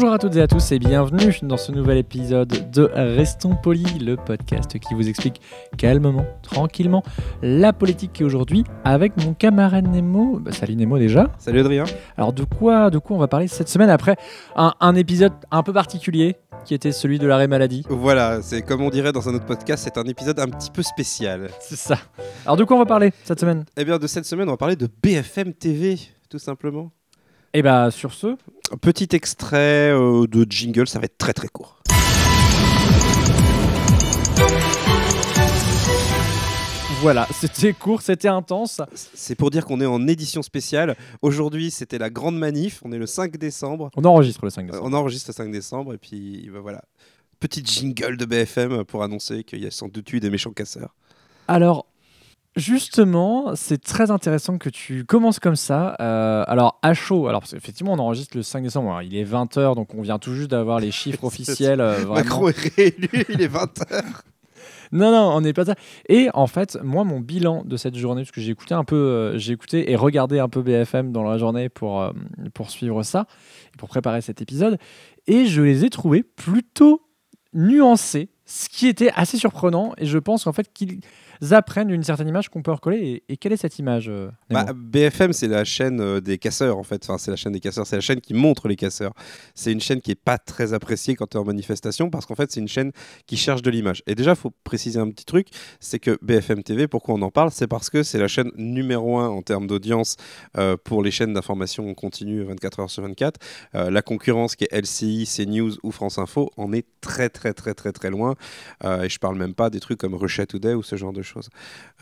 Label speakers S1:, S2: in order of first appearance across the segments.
S1: Bonjour à toutes et à tous et bienvenue dans ce nouvel épisode de Restons Polis, le podcast qui vous explique calmement, tranquillement la politique et aujourd'hui avec mon camarade Nemo. Bah, salut Nemo déjà.
S2: Salut Adrien.
S1: Alors de quoi, de quoi on va parler cette semaine après un, un épisode un peu particulier qui était celui de l'arrêt maladie?
S2: Voilà, c'est comme on dirait dans un autre podcast, c'est un épisode un petit peu spécial.
S1: C'est ça. Alors de quoi on va parler cette semaine?
S2: Eh bien, de cette semaine, on va parler de BFM TV, tout simplement.
S1: Et bah sur ce,
S2: petit extrait euh, de jingle, ça va être très très court.
S1: voilà, c'était court, c'était intense.
S2: C'est pour dire qu'on est en édition spéciale. Aujourd'hui, c'était la grande manif. On est le 5 décembre.
S1: On enregistre le 5
S2: Euh,
S1: décembre.
S2: On enregistre le 5 décembre et puis bah, voilà. Petit jingle de BFM pour annoncer qu'il y a sans doute eu des méchants casseurs.
S1: Alors, justement, c'est très intéressant que tu commences comme ça. Euh, alors, à chaud, alors parce qu'effectivement, on enregistre le 5 décembre, alors, il est 20h, donc on vient tout juste d'avoir les chiffres officiels. euh.
S2: Macron est réélu, il est 20h.
S1: Non, non, on n'est pas ça. Et en fait, moi, mon bilan de cette journée, parce que j'ai écouté un peu, euh, j'ai écouté et regardé un peu BFM dans la journée pour, pour suivre ça, pour préparer cet épisode, et je les ai trouvés plutôt nuancés, ce qui était assez surprenant, et je pense en fait qu'ils apprennent une certaine image qu'on peut recoller. Et, quelle est cette image euh, Nemo
S2: Bah, BFM, c'est la chaîne euh, des casseurs, en fait. Enfin, c'est la chaîne des casseurs, c'est la chaîne qui montre les casseurs. C'est une chaîne qui est pas très appréciée quand tu es en manifestation parce qu'en fait, c'est une chaîne qui cherche de l'image. Et déjà, il faut préciser un petit truc c'est que BFM TV, pourquoi on en parle? C'est parce que c'est la chaîne numéro un en termes d'audience euh, pour les chaînes d'information continue 24 heures sur 24. Euh, la concurrence qui est LCI, CNews ou France Info en est très, très, très, très, très loin. Et je parle même pas des trucs comme Russia Today ou ce genre de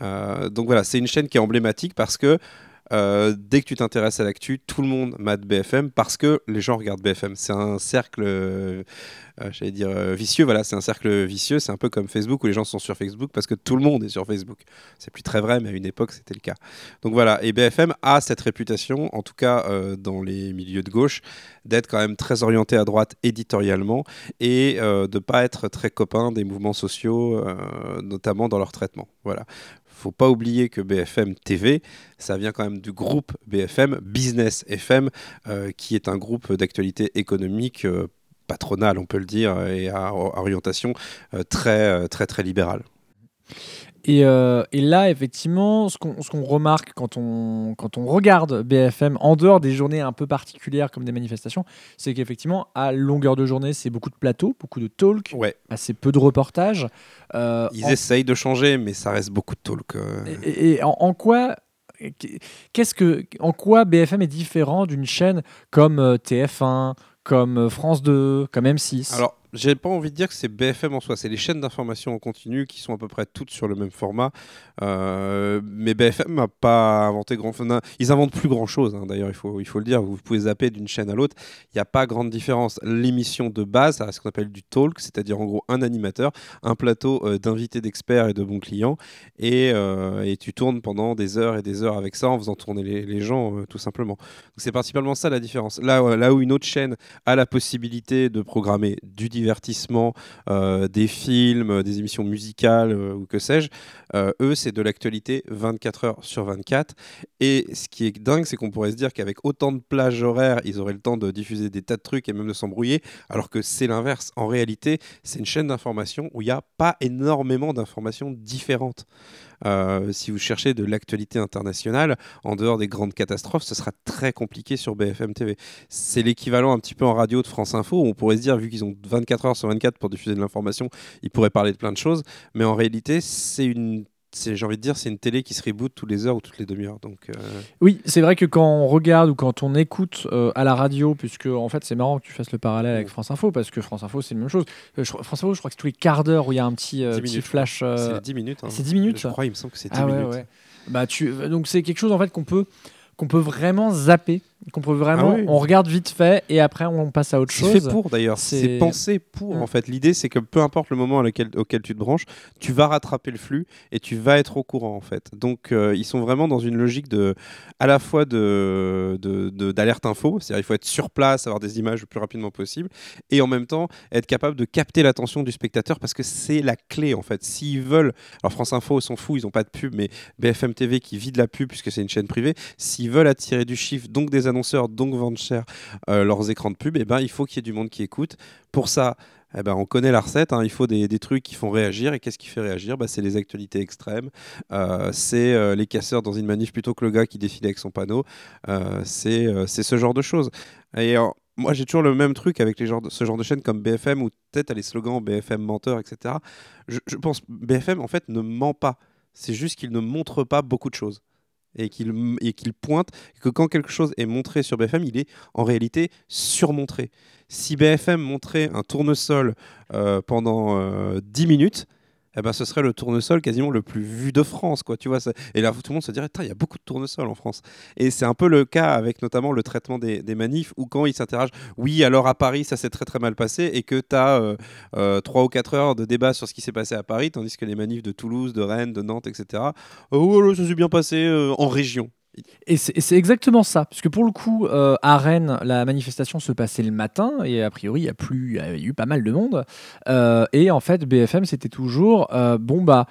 S2: Euh, donc voilà, c'est une chaîne qui est emblématique parce que euh, dès que tu t'intéresses à l'actu, tout le monde mate BFM parce que les gens regardent BFM. C'est un cercle, euh, euh, j'allais dire vicieux. Voilà, c'est un cercle vicieux. C'est un peu comme Facebook où les gens sont sur Facebook parce que tout le monde est sur Facebook. C'est plus très vrai, mais à une époque c'était le cas. Donc voilà, et BFM a cette réputation, en tout cas dans les milieux de gauche, d'être quand même très orienté à droite éditorialement et euh, de pas être très copain des mouvements sociaux, notamment dans leur traitement. Voilà. Faut pas oublier que BFM TV, ça vient quand même du groupe BFM, Business FM, euh, qui est un groupe d'actualité économique euh, patronale, on peut le dire, et à orientation euh, très, euh, très, très libérale.
S1: Et, euh, et là, effectivement, ce qu'on remarque quand on, quand on regarde BFM, en dehors des journées un peu particulières comme des manifestations, c'est qu'effectivement, à longueur de journée, c'est beaucoup de plateaux, beaucoup de talk,
S2: Ouais,
S1: assez peu de reportages. Euh,
S2: ils
S1: en-
S2: essayent de changer, mais ça reste beaucoup de talk. euh.
S1: Et, et en, en quoi qu'est-ce que en quoi BFM est différent d'une chaîne comme euh, TF1, comme France 2, comme M6
S2: Alors, j'ai pas envie de dire que c'est BFM en soi, c'est les chaînes d'information en continu qui sont à peu près toutes sur le même format. Euh, mais BFM n'a pas inventé grand non, Ils inventent plus grand chose, d'ailleurs, il faut, il faut le dire. Vous pouvez zapper d'une chaîne à l'autre, il n'y a pas grande différence. L'émission de base, ça reste ce qu'on appelle du talk, c'est-à-dire en gros un animateur, un plateau euh, d'invités d'experts et de bons clients, et, euh, et tu tournes pendant des heures et des heures avec ça en faisant tourner les, gens, tout simplement. C'est principalement ça la différence. Là, là où une autre chaîne a la possibilité de programmer du divertissement, euh, des films, des émissions musicales euh, ou que sais-je. Euh, eux, c'est de l'actualité 24 heures sur 24. Et ce qui est dingue, c'est qu'on pourrait se dire qu'avec autant de plages horaires, ils auraient le temps de diffuser des tas de trucs et même de s'embrouiller, alors que c'est l'inverse. En réalité, c'est une chaîne d'information où il n'y a pas énormément d'informations différentes. Si vous cherchez de l'actualité internationale, en dehors des grandes catastrophes, ce sera très compliqué sur BFM TV. C'est l'équivalent un petit peu en radio de France Info, où on pourrait se dire, vu qu'ils ont 24 heures sur 24 pour diffuser de l'information, ils pourraient parler de plein de choses, mais en réalité, c'est une j'ai envie de dire, c'est une télé qui se reboot tous les heures ou toutes les demi-heures. Donc, euh,
S1: Oui, c'est vrai que quand on regarde ou quand on écoute euh, à la radio, puisque en fait c'est marrant que tu fasses le parallèle avec France Info, parce que France Info c'est la même chose. Euh, je France Info, je crois que c'est tous les quarts d'heure où il y a un petit,
S2: 10
S1: petit
S2: minutes.
S1: flash.
S2: c'est 10 minutes. hein.
S1: c'est 10 minutes
S2: Je crois, il me semble que c'est 10
S1: ah ouais,
S2: minutes.
S1: ouais. Bah, tu... Donc c'est quelque chose en fait qu'on peut qu'on peut vraiment zapper qu'on peut vraiment,
S2: Ah oui.
S1: on regarde vite fait et après on passe à autre
S2: C'est
S1: chose.
S2: fait pour d'ailleurs,
S1: C'est-
S2: c'est pensé pour en fait. L'idée c'est que peu importe le moment auquel, auquel tu te branches, tu vas rattraper le flux et tu vas être au courant en fait. Donc euh, ils sont vraiment dans une logique de, à la fois de d'alerte info, c'est-à-dire il faut être sur place, avoir des images le plus rapidement possible, et en même temps être capable de capter l'attention du spectateur parce que c'est la clé en fait. S'ils veulent, alors France Info s'en fout, ils n'ont pas de pub, mais BFM TV qui vit de la pub puisque c'est une chaîne privée, s'ils veulent attirer du chiffre, donc des donc vendre cher euh, leurs écrans de pub, et ben il faut qu'il y ait du monde qui écoute. Pour ça, eh ben, on connaît la recette, hein, il faut des, des trucs qui font réagir. Et qu'est-ce qui fait réagir? Bah, C'est les actualités extrêmes, euh, c'est euh, les casseurs dans une manif plutôt que le gars qui défile avec son panneau. Euh, c'est ce genre de choses. Et moi, j'ai toujours le même truc avec les genres ce genre de chaînes comme BFM, où peut-être à les slogans BFM menteur, etc. Je, je pense BFM, en fait, ne ment pas. C'est juste qu'il ne montre pas beaucoup de choses. Et qu'il qu'il pointe que quand quelque chose est montré sur BFM, il est en réalité surmontré. Si BFM montrait un tournesol euh, pendant euh, 10 minutes, eh ben, ce serait le tournesol quasiment le plus vu de France. Et là, tout le monde se dirait, il y a beaucoup de tournesols en France. Et c'est un peu le cas avec notamment le traitement des, manifs, où quand ils s'interrogent, oui, alors à Paris, ça s'est très très mal passé, et que tu as 3 ou 4 heures de débat sur ce qui s'est passé à Paris, tandis que les manifs de Toulouse, de Rennes, de Nantes, etc., oh, là, ça s'est bien passé euh, en région.
S1: Et c'est exactement ça, parce que pour le coup, euh, à Rennes, la manifestation se passait le matin, et a priori, il y a, plus, y a eu pas mal de monde. Euh, et en fait, BFM, c'était toujours, euh, bon, bah,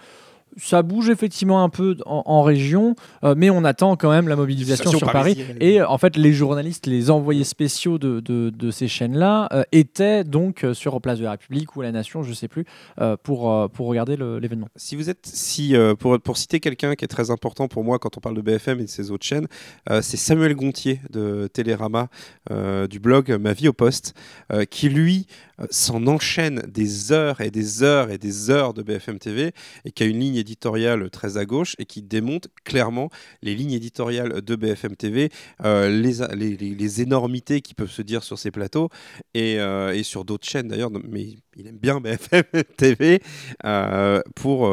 S1: ça bouge effectivement un peu en, en région, euh, mais on attend quand même la mobilisation sur Paris. Et euh, en fait, les journalistes, les envoyés spéciaux de, de- de ces chaînes-là euh, étaient donc euh, sur Place de la République ou La Nation, je sais plus, euh, pour, euh, pour regarder l'événement.
S2: Si vous êtes, si euh, pour, pour citer quelqu'un qui est très important pour moi quand on parle de BFM et de ses autres chaînes, euh, c'est Samuel Gontier de Télérama, euh, du blog Ma vie au poste, euh, qui lui euh, s'en enchaîne des heures et des heures et des heures de BFM TV et qui a une ligne éditoriale très à gauche et qui démonte clairement les lignes éditoriales de BFM TV, euh, les, énormités qui peuvent se dire sur ces plateaux et, euh, sur d'autres chaînes d'ailleurs, mais il aime bien BFM TV euh, pour,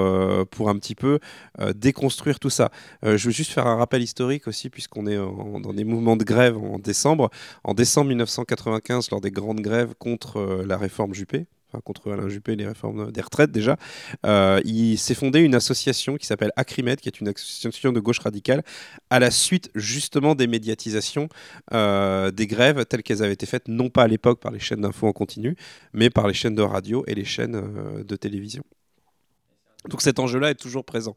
S2: pour un petit peu déconstruire tout ça. Je veux juste faire un rappel historique aussi, puisqu'on est dans des mouvements de grève en décembre. En décembre 1995, lors des grandes grèves contre la réforme Juppé, enfin contre Alain Juppé et les réformes des retraites déjà, euh, il s'est fondé une association qui s'appelle Acrimed, qui est une association de gauche radicale, à la suite justement des médiatisations euh, des grèves telles qu'elles avaient été faites, non pas à l'époque par les chaînes d'infos en continu, mais par les chaînes de radio et les chaînes euh, de télévision. Donc cet enjeu-là est toujours présent.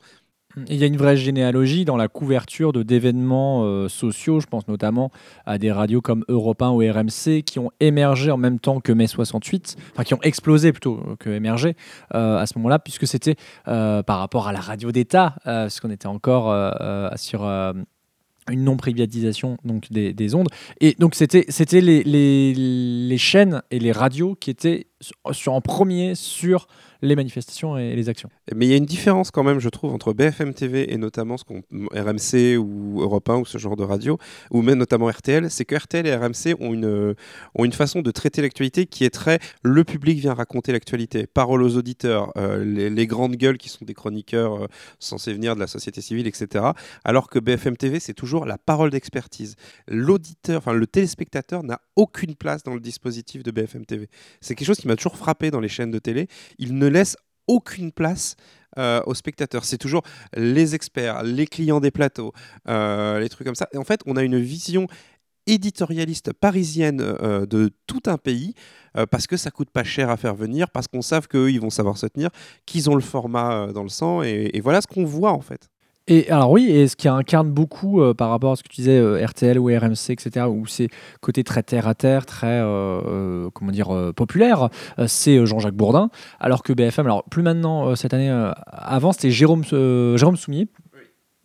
S1: Il y a une vraie généalogie dans la couverture d'événements euh, sociaux. Je pense notamment à des radios comme Europe 1 ou RMC qui ont émergé en même temps que mai 68, enfin qui ont explosé plutôt que émergé euh, à ce moment-là, puisque c'était euh, par rapport à la radio d'État, parce qu'on était encore sur une non-privatisation des, des ondes. Et donc c'était c'était les, les chaînes et les radios qui étaient sur, en premier sur les manifestations et les actions.
S2: Mais il y a une différence quand même, je trouve, entre BFM TV et notamment ce qu'on RMC ou Europe 1 ou ce genre de radio, ou même notamment RTL, c'est que RTL et RMC ont une, ont une façon de traiter l'actualité qui est très le public vient raconter l'actualité, parole aux auditeurs, euh, les, les grandes gueules qui sont des chroniqueurs euh, censés venir de la société civile, etc. Alors que BFM TV, c'est toujours la parole d'expertise. L'auditeur, enfin le téléspectateur n'a aucune place dans le dispositif de BFM TV. C'est quelque chose qui m'a toujours frappé dans les chaînes de télé. Il ne laisse aucune place euh, aux spectateurs. C'est toujours les experts, les clients des plateaux, euh, les trucs comme ça. Et en fait, on a une vision éditorialiste parisienne euh, de tout un pays parce que ça coûte pas cher à faire venir, parce qu'on savent qu'eux, ils vont savoir se tenir, qu'ils ont le format dans le sang. Et voilà ce qu'on voit en fait.
S1: Et alors oui, et ce qui incarne beaucoup euh, par rapport à ce que tu disais, euh, RTL ou RMC, etc., où c'est côté très terre à terre, très euh, comment dire populaire, c'est Jean-Jacques Bourdin, alors que BFM, alors plus maintenant cette année, avant c'était Jérôme Jérôme Soumier.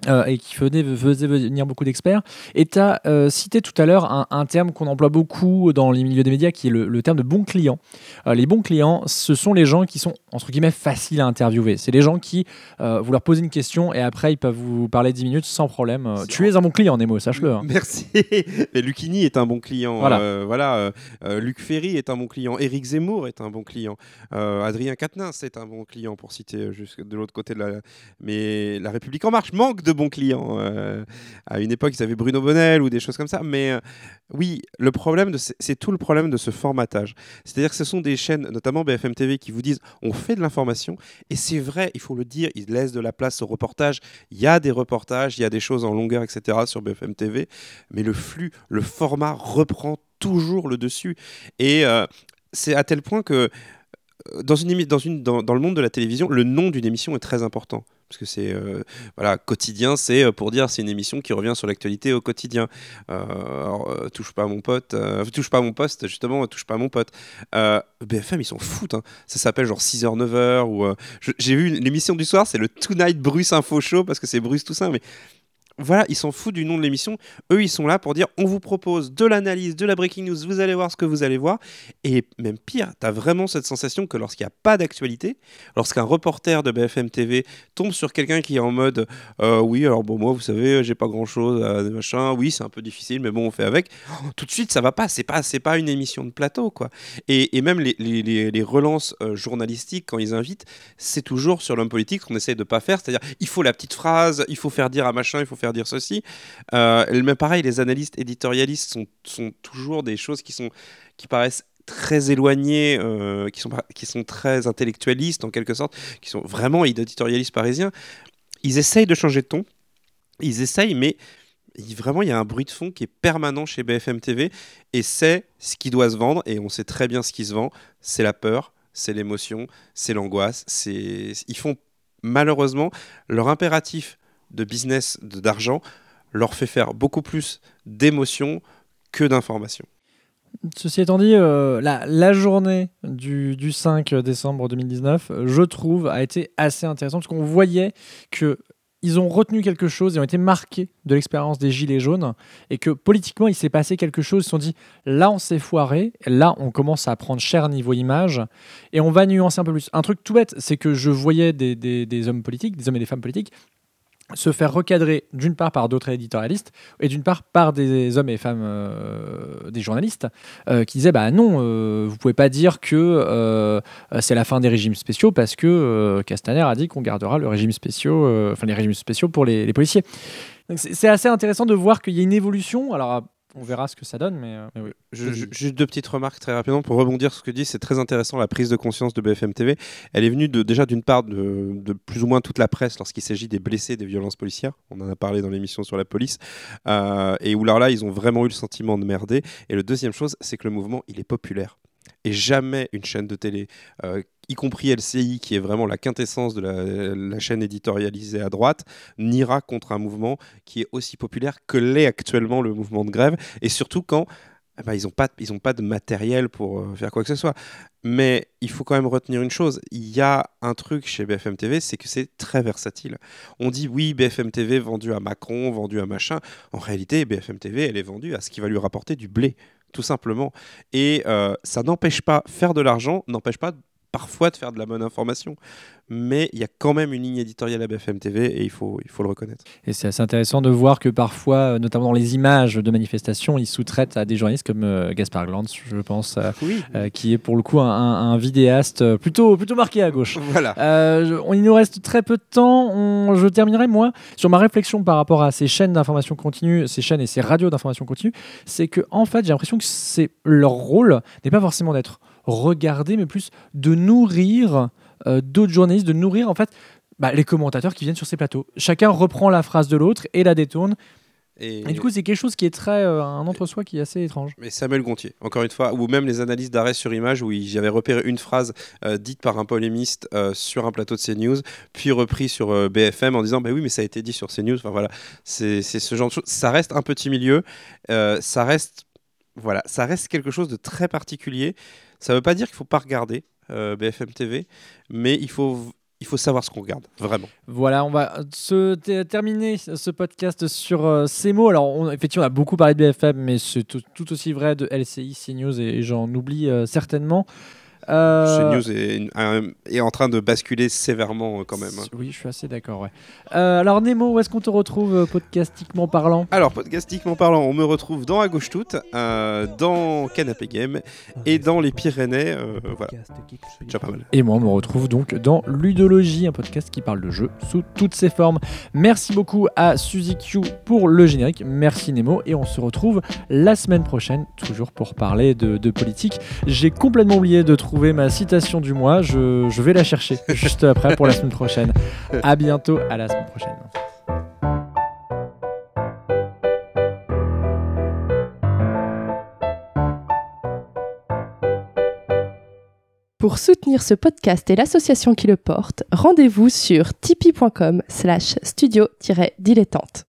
S1: Euh, et qui faisait, faisait venir beaucoup d'experts. Et tu as euh, cité tout à l'heure un, un terme qu'on emploie beaucoup dans les milieux des médias, qui est le, le terme de bon client. Euh, les bons clients, ce sont les gens qui sont, entre guillemets, faciles à interviewer. C'est les gens qui, euh, vous leur posez une question et après, ils peuvent vous parler 10 minutes sans problème. Tu es un bon client, Nemo, sache-le. hein.
S2: Merci. Mais Lucchini est un bon client.
S1: Voilà.
S2: Voilà. Luc Ferry est un bon client. Éric Zemmour est un bon client. Adrien Quatennens est un bon client, pour citer jusque de l'autre côté de la. Mais La République En Marche manque de bons clients. euh, à une époque, ils avaient Bruno Bonnel ou des choses comme ça. Mais euh, oui, le problème, c'est tout le problème de ce formatage. C'est-à-dire que ce sont des chaînes, notamment BFM TV, qui vous disent on fait de l'information. Et c'est vrai, il faut le dire, ils laissent de la place au reportage. Il y a des reportages, il y a des choses en longueur, etc. sur BFM TV. Mais le flux, le format reprend toujours le dessus. Et euh, c'est à tel point que dans, une, dans le monde de la télévision, le nom d'une émission est très important. Parce que c'est euh, voilà quotidien, c'est euh, pour dire c'est une émission qui revient sur l'actualité au quotidien. Euh, alors, touche pas à mon pote, touche pas à mon poste justement, touche pas à mon pote. BFM ils s'en foutent. hein. Ça s'appelle genre 6h 9h ou j'ai vu l'émission du soir, c'est le Tonight Bruce Info Show parce que c'est Bruce tout ça, mais voilà, ils s'en foutent du nom de l'émission. Eux, ils sont là pour dire on vous propose de l'analyse, de la breaking news, vous allez voir ce que vous allez voir. Et même pire, tu as vraiment cette sensation que lorsqu'il n'y a pas d'actualité, lorsqu'un reporter de BFM TV tombe sur quelqu'un qui est en mode euh, oui, alors bon, moi, vous savez, j'ai pas grand chose, machin, oui, c'est un peu difficile, mais bon, on fait avec. Oh, tout de suite, ça va pas, c'est pas, pas une émission de plateau, quoi. Et, même les, relances euh, journalistiques, quand ils invitent, c'est toujours sur l'homme politique qu'on essaye de pas faire, c'est-à-dire il faut la petite phrase, il faut faire dire à machin, il faut faire dire ceci. Euh, mais pareil, les analystes éditorialistes sont, sont toujours des choses qui, sont, qui paraissent très éloignées, euh, qui, sont, qui sont très intellectualistes en quelque sorte, qui sont vraiment éditorialistes parisiens. Ils essayent de changer de ton, ils essayent, mais vraiment il y a un bruit de fond qui est permanent chez BFM TV et c'est ce qui doit se vendre et on sait très bien ce qui se vend, c'est la peur, c'est l'émotion, c'est l'angoisse, c'est ils font malheureusement leur impératif de business, d'argent, leur fait faire beaucoup plus d'émotions que d'informations.
S1: Ceci étant dit, euh, la, journée du, du 5 décembre 2019, euh, je trouve, a été assez intéressante parce qu'on voyait que ils ont retenu quelque chose, ils ont été marqués de l'expérience des Gilets jaunes et que politiquement il s'est passé quelque chose. Ils se sont dit là on s'est foiré, là on commence à prendre cher niveau image et on va nuancer un peu plus. Un truc tout bête, c'est que je voyais des- des hommes politiques, des hommes et des femmes politiques se faire recadrer d'une part par d'autres éditorialistes et d'une part par des hommes et femmes, euh, des journalistes, euh, qui disaient bah non, euh, vous pouvez pas dire que euh, c'est la fin des régimes spéciaux parce que Castaner a dit qu'on gardera le régime spéciaux, enfin les régimes spéciaux pour les, les policiers. C'est assez intéressant de voir qu'il y a une évolution. Alors on verra ce que ça donne, mais, euh, mais oui.
S2: Je- je- juste deux petites remarques très rapidement pour rebondir sur ce que dit. C'est très intéressant la prise de conscience de BFM TV. Elle est venue de, déjà d'une part de, de plus ou moins toute la presse lorsqu'il s'agit des blessés des violences policières. On en a parlé dans l'émission sur la police. Euh, et où là, là, ils ont vraiment eu le sentiment de merder. Et le deuxième chose, c'est que le mouvement, il est populaire. Et jamais une chaîne de télé, euh, y compris LCI, qui est vraiment la quintessence de la, chaîne éditorialisée à droite, n'ira contre un mouvement qui est aussi populaire que l'est actuellement le mouvement de grève. Et surtout quand ben, ils n'ont pas, pas de matériel pour euh, faire quoi que ce soit. Mais il faut quand même retenir une chose, il y a un truc chez BFM TV, c'est que c'est très versatile. On dit oui, BFM TV vendu à Macron, vendu à machin. En réalité, BFM TV, elle est vendue à ce qui va lui rapporter du blé, tout simplement. Et euh, ça n'empêche pas, faire de l'argent n'empêche pas parfois de faire de la bonne information. Mais il y a quand même une ligne éditoriale à BFM TV et il faut, il faut le reconnaître.
S1: Et c'est assez intéressant de voir que parfois, euh, notamment dans les images de manifestations, ils sous-traitent à des journalistes comme euh, Gaspard Glantz, je pense, euh,
S2: Oui.
S1: euh, qui est pour le coup un, vidéaste plutôt, plutôt marqué à gauche.
S2: Voilà.
S1: Je- on, il nous reste très peu de temps. On- je terminerai, moi, sur ma réflexion par rapport à ces chaînes d'information continue, ces chaînes et ces radios d'information continue. C'est que, en fait, j'ai l'impression que leur rôle n'est pas forcément d'être regardé, mais plus de nourrir euh, d'autres journalistes, de nourrir, en fait, bah, les commentateurs qui viennent sur ces plateaux. Chacun reprend la phrase de l'autre et la détourne.
S2: Et,
S1: Et du coup, c'est quelque chose qui est très. euh, un entre-soi qui est assez étrange.
S2: Mais Samuel Gontier, encore une fois, ou même les analyses d'arrêt sur image où j'avais repéré une phrase euh, dite par un polémiste euh, sur un plateau de CNews, puis repris sur BFM en disant bah oui, mais ça a été dit sur CNews. Enfin voilà, c'est ce genre de choses. Ça reste un petit milieu, ça reste voilà, ça reste quelque chose de très particulier. Ça veut pas dire qu'il faut pas regarder euh, BFM TV, mais il faut il faut savoir ce qu'on regarde, vraiment.
S1: Voilà, on va se ter- terminer ce podcast sur euh, ces mots. Alors, effectivement, on a beaucoup parlé de BFM, mais c'est tout, aussi vrai de LCI, CNews, et, et j'en oublie euh, certainement. Euh,
S2: CNews est, en train de basculer sévèrement euh, quand même. hein.
S1: Oui, je suis assez d'accord. Ouais. Euh, alors Nemo, où est-ce qu'on te retrouve euh, podcastiquement parlant?
S2: Alors, podcastiquement parlant, on me retrouve dans À gauche toute, euh, dans Canapé Game et dans les Pyrénées. voilà, c'est déjà pas mal.
S1: Et moi, on me retrouve donc dans Ludologie, un podcast qui parle de jeux sous toutes ses formes. Merci beaucoup à Suzy Q pour le générique. Merci Nemo. Et on se retrouve la semaine prochaine, toujours pour parler de, de politique. J'ai complètement oublié de ma citation du mois. Je, je vais la chercher juste après pour la semaine prochaine. À bientôt, à la semaine prochaine.
S3: Pour soutenir ce podcast et l'association qui le porte, rendez-vous sur tipeee.com slash studio-dilettante.